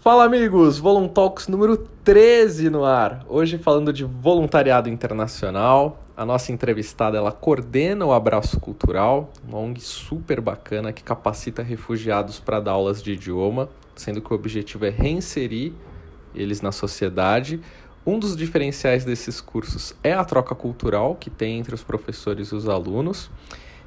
Fala amigos, Voluntalks número 13 no ar. Hoje falando de voluntariado internacional. A nossa entrevistada, ela coordena o Abraço Cultural, uma ONG super bacana que capacita refugiados para dar aulas de idioma, sendo que o objetivo é reinserir eles na sociedade. Um dos diferenciais desses cursos é a troca cultural que tem entre os professores e os alunos.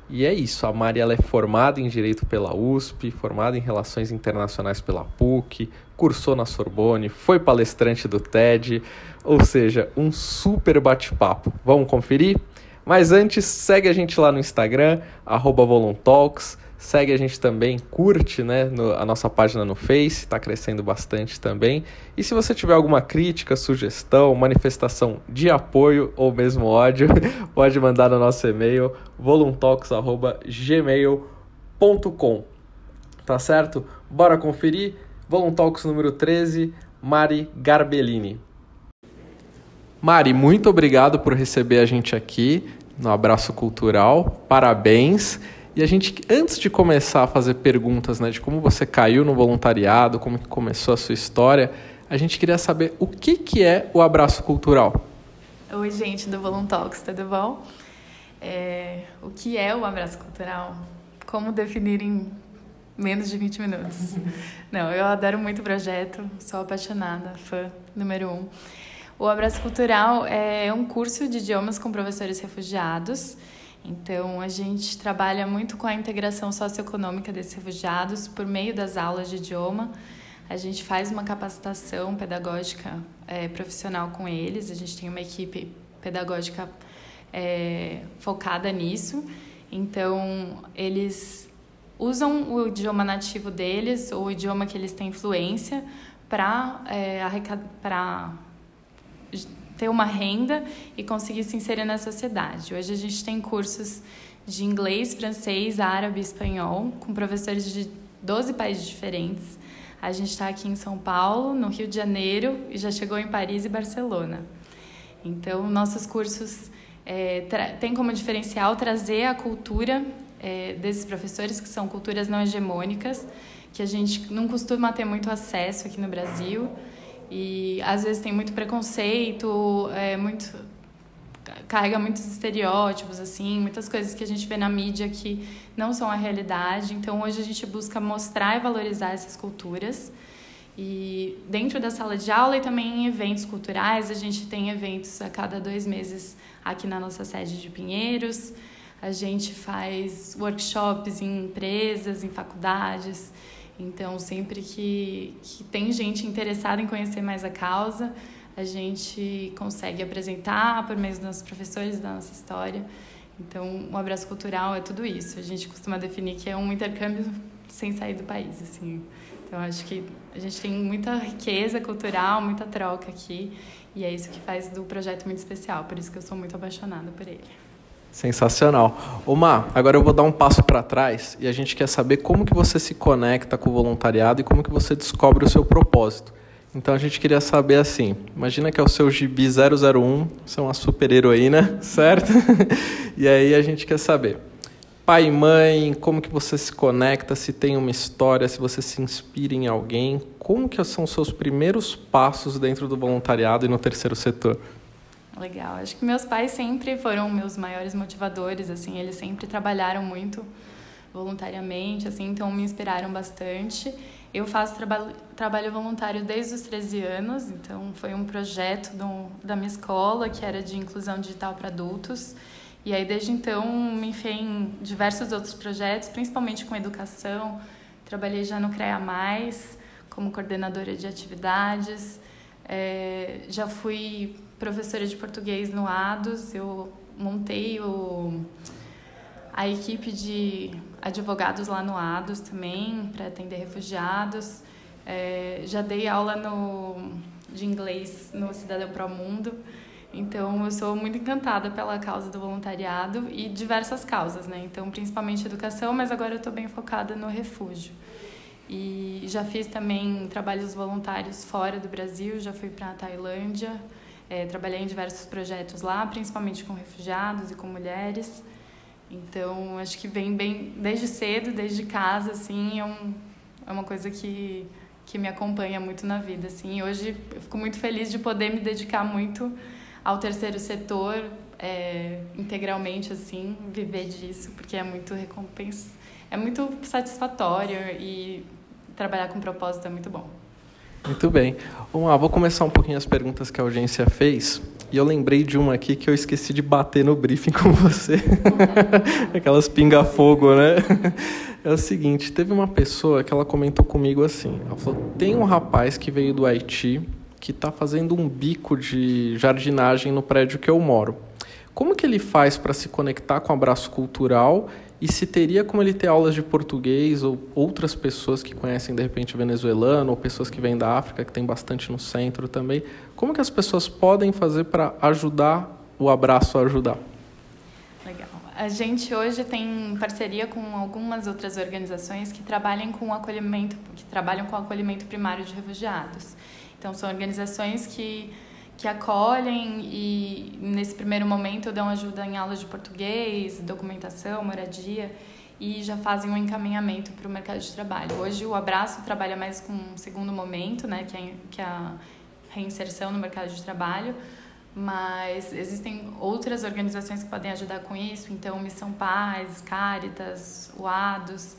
E é isso, a Mari é formada em Direito pela USP, formada em Relações Internacionais pela PUC, cursou na Sorbonne, foi palestrante do TED, ou seja, um super bate-papo. Vamos conferir? Mas antes, segue a gente lá no Instagram, Voluntalks, segue a gente também, curte né, no, a nossa página no Face, está crescendo bastante também. E se você tiver alguma crítica, sugestão, manifestação de apoio ou mesmo ódio, pode mandar no nosso e-mail voluntalks.gmail.com. Tá certo? Bora conferir? Voluntalks número 13, Mari Garbellini. Mari, muito obrigado por receber a gente aqui no Abraço Cultural. Parabéns. E a gente, antes de começar a fazer perguntas né, de como você caiu no voluntariado, como que começou a sua história, a gente queria saber o que, que é o Abraço Cultural. Oi, gente do Voluntalks, tudo bom? É, o que é o Abraço Cultural? Como definir em menos de 20 minutos. Não, eu adoro muito o projeto, sou apaixonada, fã número um. O Abraço Cultural é um curso de idiomas com professores refugiados. Então, a gente trabalha muito com a integração socioeconômica desses refugiados por meio das aulas de idioma. A gente faz uma capacitação pedagógica é, profissional com eles, a gente tem uma equipe pedagógica é, focada nisso. Então, eles usam o idioma nativo deles, ou o idioma que eles têm influência, para é, para ter uma renda e conseguir se inserir na sociedade. Hoje a gente tem cursos de inglês, francês, árabe e espanhol, com professores de 12 países diferentes. A gente está aqui em São Paulo, no Rio de Janeiro e já chegou em Paris e Barcelona. Então, nossos cursos é, têm como diferencial trazer a cultura é, desses professores, que são culturas não hegemônicas, que a gente não costuma ter muito acesso aqui no Brasil. E às vezes tem muito preconceito, é, muito carrega muitos estereótipos assim, muitas coisas que a gente vê na mídia que não são a realidade. Então hoje a gente busca mostrar e valorizar essas culturas. E dentro da sala de aula e também em eventos culturais, a gente tem eventos a cada dois meses aqui na nossa sede de Pinheiros. A gente faz workshops em empresas, em faculdades. Então, sempre que, que tem gente interessada em conhecer mais a causa, a gente consegue apresentar por meio dos nossos professores, da nossa história. Então, o abraço cultural é tudo isso. A gente costuma definir que é um intercâmbio sem sair do país, assim. Então, acho que a gente tem muita riqueza cultural, muita troca aqui, e é isso que faz do projeto muito especial. Por isso que eu sou muito apaixonada por ele. Sensacional. Omar, agora eu vou dar um passo para trás e a gente quer saber como que você se conecta com o voluntariado e como que você descobre o seu propósito. Então a gente queria saber assim, imagina que é o seu gibi 001, você é uma super heroína, certo? e aí a gente quer saber, pai e mãe, como que você se conecta, se tem uma história, se você se inspira em alguém, como que são os seus primeiros passos dentro do voluntariado e no terceiro setor? Legal. Acho que meus pais sempre foram meus maiores motivadores, assim, eles sempre trabalharam muito voluntariamente, assim, então me inspiraram bastante. Eu faço traba trabalho voluntário desde os 13 anos, então foi um projeto do, da minha escola que era de inclusão digital para adultos. E aí desde então me enfiei em diversos outros projetos, principalmente com educação. Trabalhei já no CREA Mais como coordenadora de atividades. É, já fui professora de português no ADOS, eu montei o, a equipe de advogados lá no ADOS também, para atender refugiados. É, já dei aula no, de inglês no Cidadão Pro Mundo. Então, eu sou muito encantada pela causa do voluntariado e diversas causas, né? Então, principalmente educação, mas agora eu estou bem focada no refúgio. E já fiz também trabalhos voluntários fora do Brasil, já fui para a Tailândia, É, trabalhei em diversos projetos lá, principalmente com refugiados e com mulheres. Então, acho que vem bem desde cedo, desde casa, assim, é, um, é uma coisa que, que me acompanha muito na vida, assim. Hoje eu fico muito feliz de poder me dedicar muito ao terceiro setor, é, integralmente, assim, viver disso, porque é muito recompensa, é muito satisfatório e trabalhar com propósito é muito bom. Muito bem. Vamos lá, vou começar um pouquinho as perguntas que a audiência fez. E eu lembrei de uma aqui que eu esqueci de bater no briefing com você. Aquelas pinga-fogo, né? É o seguinte, teve uma pessoa que ela comentou comigo assim. Ela falou, tem um rapaz que veio do Haiti que está fazendo um bico de jardinagem no prédio que eu moro. Como que ele faz para se conectar com o abraço cultural e se teria como ele ter aulas de português ou outras pessoas que conhecem de repente venezuelano ou pessoas que vêm da África, que tem bastante no centro também. Como que as pessoas podem fazer para ajudar o abraço a ajudar? Legal. A gente hoje tem parceria com algumas outras organizações que trabalham com acolhimento, que trabalham com acolhimento primário de refugiados. Então são organizações que que acolhem e nesse primeiro momento dão ajuda em aulas de português, documentação, moradia e já fazem um encaminhamento para o mercado de trabalho. Hoje o Abraço trabalha mais com um segundo momento, né, que é, que é a reinserção no mercado de trabalho, mas existem outras organizações que podem ajudar com isso, então Missão Paz, Caritas, UADOS,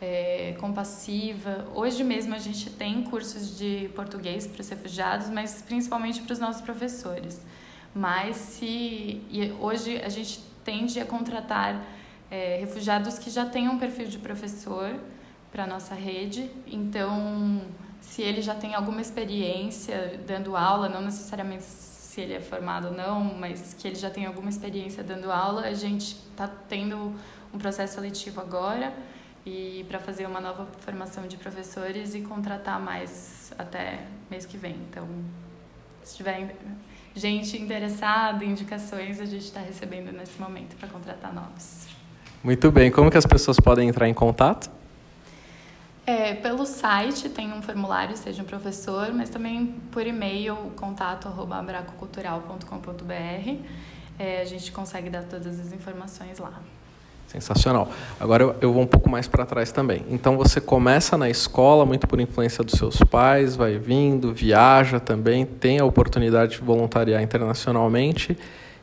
é, compassiva. Hoje mesmo a gente tem cursos de português para os refugiados, mas principalmente para os nossos professores. Mas se hoje a gente tende a contratar é, refugiados que já têm um perfil de professor para nossa rede, então se ele já tem alguma experiência dando aula, não necessariamente se ele é formado ou não, mas que ele já tem alguma experiência dando aula, a gente está tendo um processo seletivo agora e para fazer uma nova formação de professores e contratar mais até mês que vem. Então, se tiver gente interessada, indicações, a gente está recebendo nesse momento para contratar novos. Muito bem. Como que as pessoas podem entrar em contato? É, pelo site tem um formulário, seja um professor, mas também por e-mail, contato arroba abracocultural.com.br. É, a gente consegue dar todas as informações lá. Sensacional. Agora eu, vou um pouco mais para trás também. Então você começa na escola, muito por influência dos seus pais, vai vindo, viaja também, tem a oportunidade de voluntariar internacionalmente.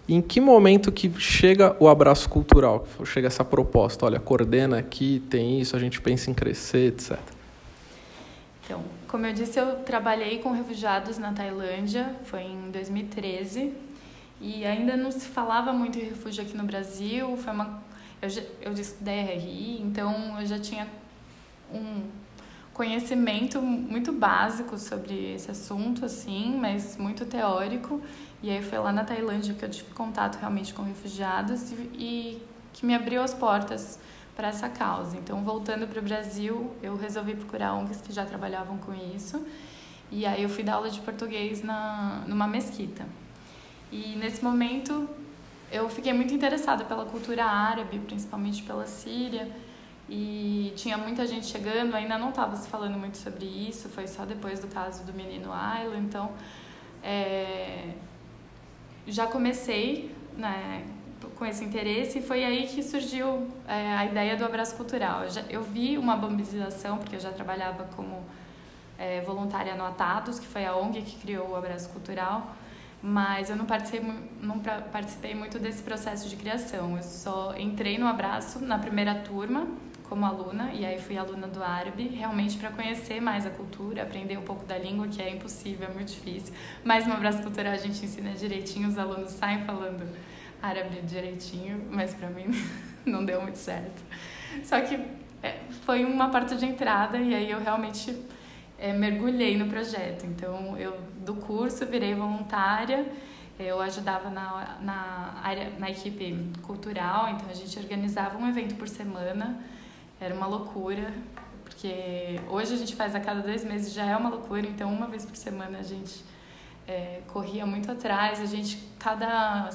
E em que momento que chega o abraço cultural, chega essa proposta? Olha, coordena aqui, tem isso, a gente pensa em crescer, etc. Então, como eu disse, eu trabalhei com refugiados na Tailândia, foi em 2013, e ainda não se falava muito em refúgio aqui no Brasil, foi uma eu, eu estudei RI, então eu já tinha um conhecimento muito básico sobre esse assunto, assim, mas muito teórico. E aí foi lá na Tailândia que eu tive contato realmente com refugiados e, e que me abriu as portas para essa causa. Então, voltando para o Brasil, eu resolvi procurar ONGs que já trabalhavam com isso. E aí eu fui dar aula de português na, numa mesquita. E nesse momento eu fiquei muito interessada pela cultura árabe, principalmente pela Síria, e tinha muita gente chegando, ainda não estava se falando muito sobre isso, foi só depois do caso do menino Ayla, então é, já comecei né, com esse interesse e foi aí que surgiu é, a ideia do abraço cultural. Eu, já, eu vi uma mobilização, porque eu já trabalhava como é, voluntária no Atados, que foi a ONG que criou o abraço cultural, mas eu não participei, não participei muito desse processo de criação. Eu só entrei no abraço na primeira turma como aluna e aí fui aluna do árabe, realmente para conhecer mais a cultura, aprender um pouco da língua, que é impossível, é muito difícil. Mas no abraço cultural a gente ensina direitinho, os alunos saem falando árabe direitinho, mas para mim não deu muito certo. Só que é, foi uma porta de entrada e aí eu realmente é, mergulhei no projeto. Então, eu do curso virei voluntária, eu ajudava na, na, área, na equipe cultural, então a gente organizava um evento por semana, era uma loucura, porque hoje a gente faz a cada dois meses, já é uma loucura, então uma vez por semana a gente é, corria muito atrás, a gente, cada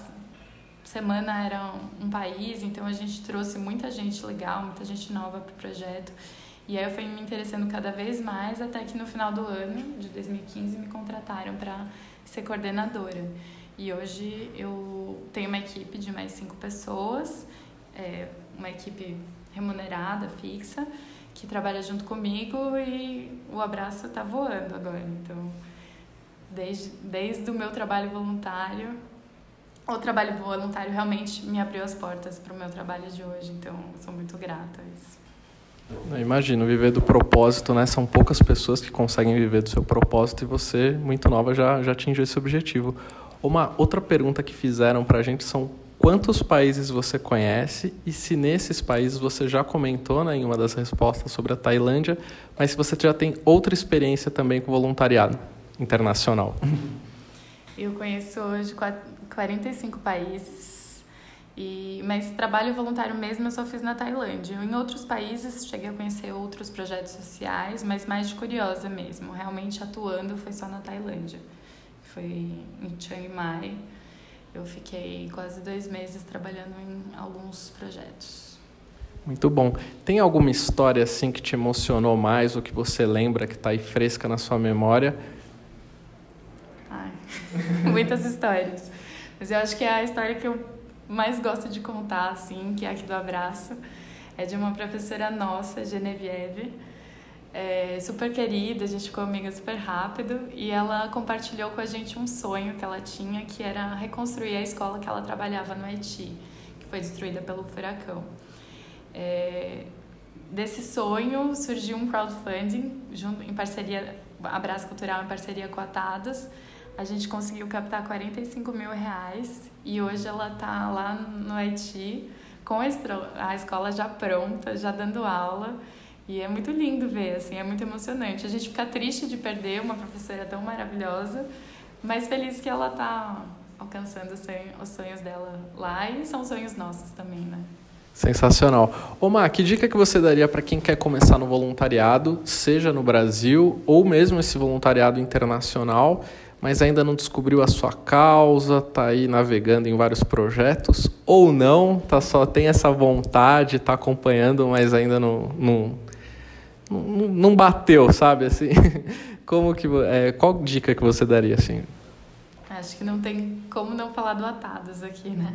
semana era um, país, então a gente trouxe muita gente legal, muita gente nova para o projeto. E aí eu fui me interessando cada vez mais, até que no final do ano de 2015 me contrataram para ser coordenadora. E hoje eu tenho uma equipe de mais cinco pessoas, é, uma equipe remunerada, fixa, que trabalha junto comigo e o abraço está voando agora. Então, desde, desde o meu trabalho voluntário, o trabalho voluntário realmente me abriu as portas para o meu trabalho de hoje. Então, sou muito grata a isso. Eu imagino, viver do propósito, né? São poucas pessoas que conseguem viver do seu propósito e você, muito nova, já, já atingiu esse objetivo. Uma outra pergunta que fizeram para a gente são quantos países você conhece e se nesses países você já comentou né, em uma das respostas sobre a Tailândia, mas se você já tem outra experiência também com voluntariado internacional. Eu conheço hoje 45 países e, mas trabalho voluntário mesmo eu só fiz na Tailândia. Em outros países cheguei a conhecer outros projetos sociais, mas mais de curiosa mesmo. Realmente atuando foi só na Tailândia. Foi em Chiang Mai. Eu fiquei quase dois meses trabalhando em alguns projetos. Muito bom. Tem alguma história assim que te emocionou mais ou que você lembra que está aí fresca na sua memória? Ai, muitas histórias. Mas eu acho que é a história que eu mais gosto de contar, assim, que é aqui do abraço, é de uma professora nossa, Genevieve, é, super querida, a gente ficou amiga super rápido, e ela compartilhou com a gente um sonho que ela tinha, que era reconstruir a escola que ela trabalhava no Haiti, que foi destruída pelo furacão. É, desse sonho surgiu um crowdfunding junto, em parceria, Abraço Cultural em parceria com a Atados, a gente conseguiu captar 45 mil reais e hoje ela está lá no Haiti com a escola já pronta, já dando aula. E é muito lindo ver, assim, é muito emocionante. A gente fica triste de perder uma professora tão maravilhosa, mas feliz que ela está alcançando os sonhos dela lá e são sonhos nossos também, né? Sensacional. Omar, que dica que você daria para quem quer começar no voluntariado, seja no Brasil ou mesmo esse voluntariado internacional, mas ainda não descobriu a sua causa, está aí navegando em vários projetos, ou não, tá só tem essa vontade, está acompanhando, mas ainda não, não, não, não bateu, sabe? Assim, como que, é, qual dica que você daria assim? Acho que não tem como não falar do Atados aqui, né?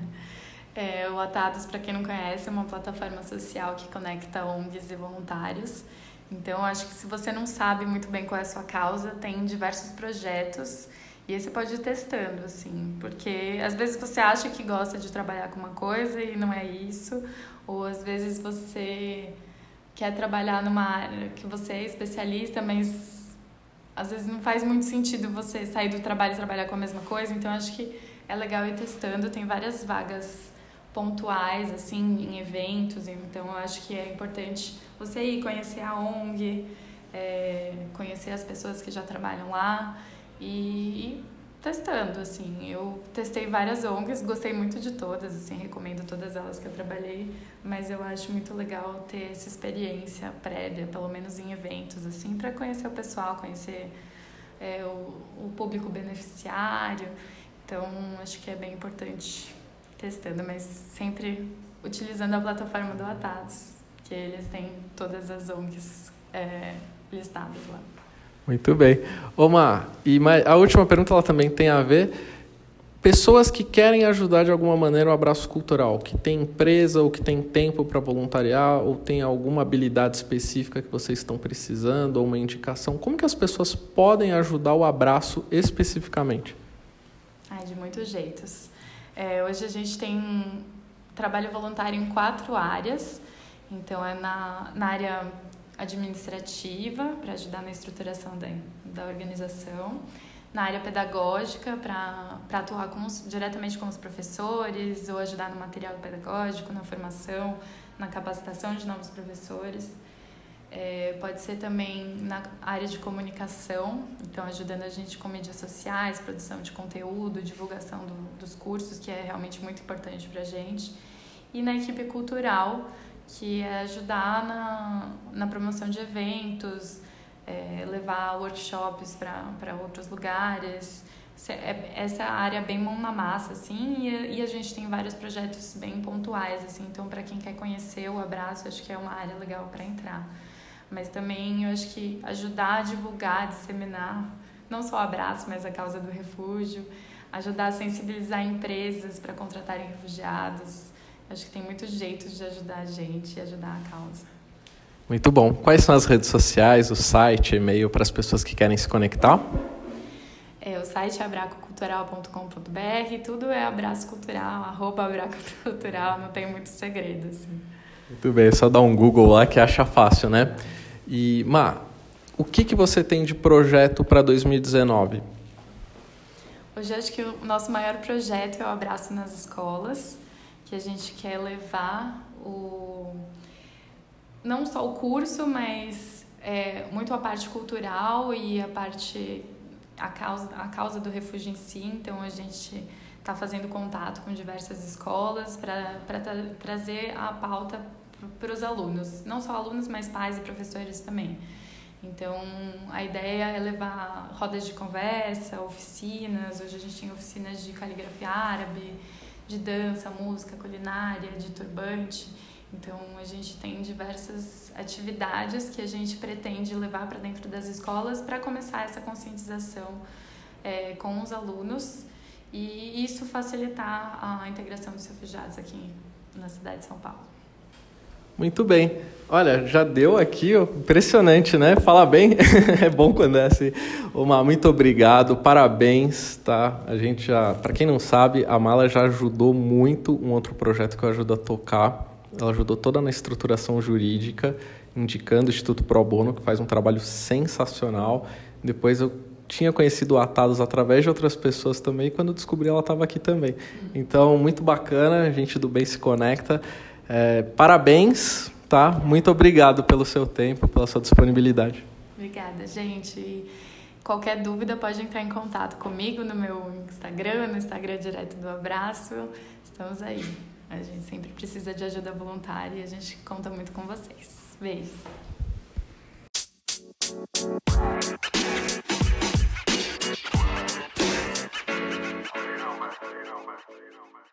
É, o Atados, para quem não conhece, é uma plataforma social que conecta ONGs e voluntários. Então, acho que se você não sabe muito bem qual é a sua causa, tem diversos projetos e aí você pode ir testando, assim, porque às vezes você acha que gosta de trabalhar com uma coisa e não é isso, ou às vezes você quer trabalhar numa área que você é especialista, mas às vezes não faz muito sentido você sair do trabalho e trabalhar com a mesma coisa, então acho que é legal ir testando, tem várias vagas pontuais, assim, em eventos, então eu acho que é importante você ir conhecer a ONG, é, conhecer as pessoas que já trabalham lá e, testando, assim. Eu testei várias ONGs, gostei muito de todas, assim, recomendo todas elas que eu trabalhei, mas eu acho muito legal ter essa experiência prévia, pelo menos em eventos, assim, para conhecer o pessoal, conhecer é, o, o público beneficiário. Então, acho que é bem importante testando, mas sempre utilizando a plataforma do Atados, que eles têm todas as ONGs é, listadas lá. Muito bem. Omar, e a última pergunta ela também tem a ver pessoas que querem ajudar de alguma maneira o abraço cultural, que tem empresa ou que tem tempo para voluntariar ou tem alguma habilidade específica que vocês estão precisando ou uma indicação, como que as pessoas podem ajudar o abraço especificamente? Ai, de muitos jeitos. É, hoje a gente tem trabalho voluntário em quatro áreas. Então, é na, na área administrativa, para ajudar na estruturação da, da organização, na área pedagógica, para atuar com os, diretamente com os professores, ou ajudar no material pedagógico, na formação, na capacitação de novos professores. É, pode ser também na área de comunicação, então ajudando a gente com mídias sociais, produção de conteúdo, divulgação do, dos cursos, que é realmente muito importante para a gente. E na equipe cultural, que é ajudar na, na promoção de eventos, é, levar workshops para outros lugares. É, essa é área bem mão na massa, assim, e, e a gente tem vários projetos bem pontuais, assim, então para quem quer conhecer o Abraço, acho que é uma área legal para entrar. Mas também eu acho que ajudar a divulgar, disseminar não só o abraço, mas a causa do refúgio, ajudar a sensibilizar empresas para contratarem refugiados. Acho que tem muitos jeitos de ajudar a gente e ajudar a causa. Muito bom. Quais são as redes sociais, o site, e-mail para as pessoas que querem se conectar? É, o site é abracocultural.com.br, tudo é abraço cultural, arroba abracocultural, não tem muito segredo. Assim. Muito bem, é só dar um Google lá que acha fácil, né? E, Má, o que, que você tem de projeto para 2019? Hoje acho que o nosso maior projeto é o Abraço nas Escolas, que a gente quer levar o não só o curso, mas é, muito a parte cultural e a parte a causa, a causa do refúgio em si. Então, a gente está fazendo contato com diversas escolas para tra trazer a pauta para os alunos, não só alunos, mas pais e professores também. Então, a ideia é levar rodas de conversa, oficinas. Hoje a gente tem oficinas de caligrafia árabe, de dança, música, culinária, de turbante. Então, a gente tem diversas atividades que a gente pretende levar para dentro das escolas para começar essa conscientização é, com os alunos e isso facilitar a integração dos refugiados aqui na cidade de São Paulo. Muito bem. Olha, já deu aqui, ó, impressionante, né? Fala bem, é bom quando é assim. Omar, muito obrigado, parabéns, tá? A gente já, para quem não sabe, a Mala já ajudou muito um outro projeto que eu ajudo a tocar, ela ajudou toda na estruturação jurídica, indicando o Instituto Pro Bono, que faz um trabalho sensacional. Depois eu tinha conhecido Atados através de outras pessoas também, quando descobri ela estava aqui também. Então, muito bacana, a gente do bem se conecta. É, parabéns, tá? Muito obrigado pelo seu tempo, pela sua disponibilidade. Obrigada, gente. Qualquer dúvida pode entrar em contato comigo no meu Instagram, no Instagram direto do Abraço. Estamos aí. A gente sempre precisa de ajuda voluntária e a gente conta muito com vocês. Beijo. you know, man.